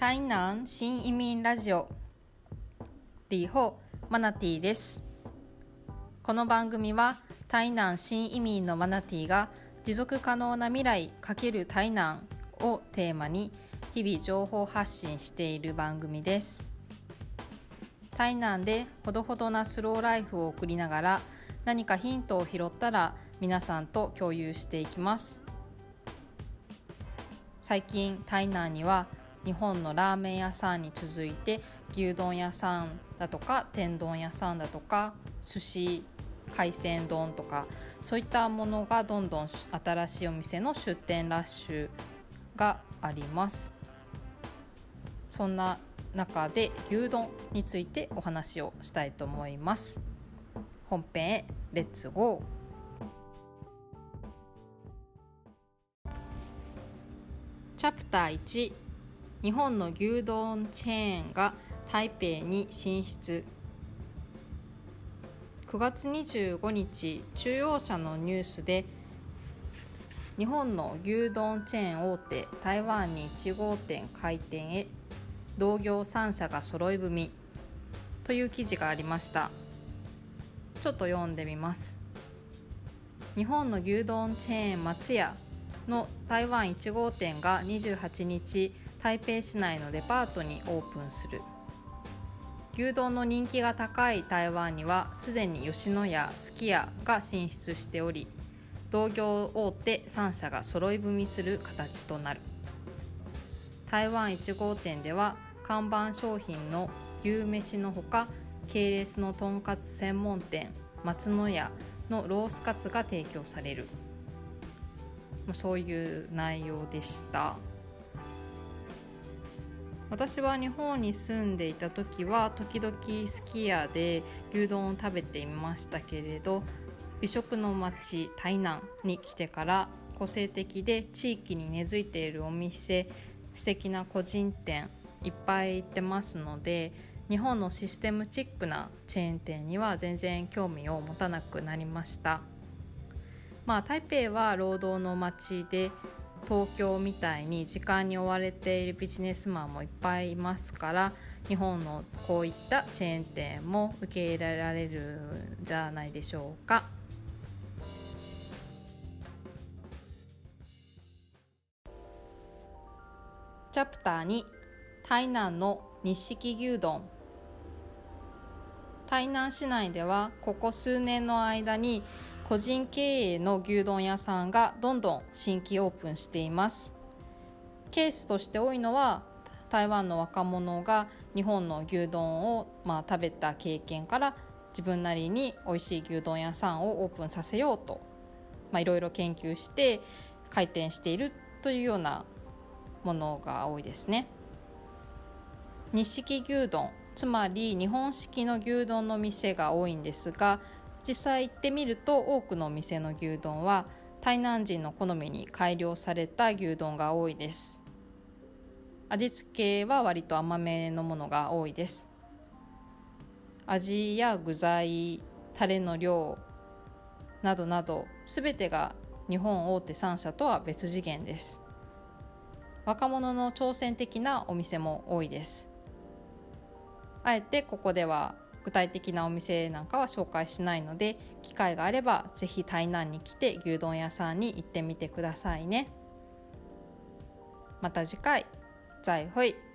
台南新移民ラジオ。リーホマナティです。この番組は台南新移民のマナティが持続可能な未来×台南をテーマに日々情報発信している番組です。台南でほどほどなスローライフを送りながら何かヒントを拾ったら皆さんと共有していきます。最近台南には日本のラーメン屋さんに続いて牛丼屋さんだとか天丼屋さんだとか寿司海鮮丼とかそういったものがどんどん新しいお店の出店ラッシュがあります。そんな中で牛丼についてお話をしたいと思います。本編へレッツゴーチャプター1日本の牛丼チェーンが台北に進出。9月25日中央社のニュースで日本の牛丼チェーン大手台湾に1号店開店へ同業3社が揃い踏みという記事がありました。ちょっと読んでみます。日本の牛丼チェーン松屋の台湾1号店が28日台北市内のデパートにオープンする。牛丼の人気が高い台湾にはすでに吉野家すき家が進出しており同業大手3社が揃い踏みする形となる。台湾1号店では看板商品の牛めしのほか系列のとんかつ専門店松野屋のロースカツが提供される。そういう内容でした。私は日本に住んでいた時は時々すき家で牛丼を食べていましたけれど美食の街台南に来てから個性的で地域に根付いているお店素敵な個人店いっぱい行ってますので日本のシステムチックなチェーン店には全然興味を持たなくなりました。まあ、台北は労働の街で東京みたいに時間に追われているビジネスマンもいっぱいいますから日本のこういったチェーン店も受け入れられるんじゃないでしょうか。チャプター2台南の日式牛丼台南市内ではここ数年の間に個人経営の牛丼屋さんがどんどん新規オープンしています。ケースとして多いのは台湾の若者が日本の牛丼をまあ食べた経験から自分なりに美味しい牛丼屋さんをオープンさせようといろいろ研究して開店しているというようなものが多いですね。日式牛丼つまり日本式の牛丼の店が多いんですが実際行ってみると多くのお店の牛丼は台南人の好みに改良された牛丼が多いです。味付けは割と甘めのものが多いです。味や具材タレの量などなど全てが日本大手3社とは別次元です。若者の挑戦的なお店も多いです。あえてここでは具体的なお店なんかは紹介しないので機会があればぜひ台南に来て牛丼屋さんに行ってみてくださいね。また次回。在会。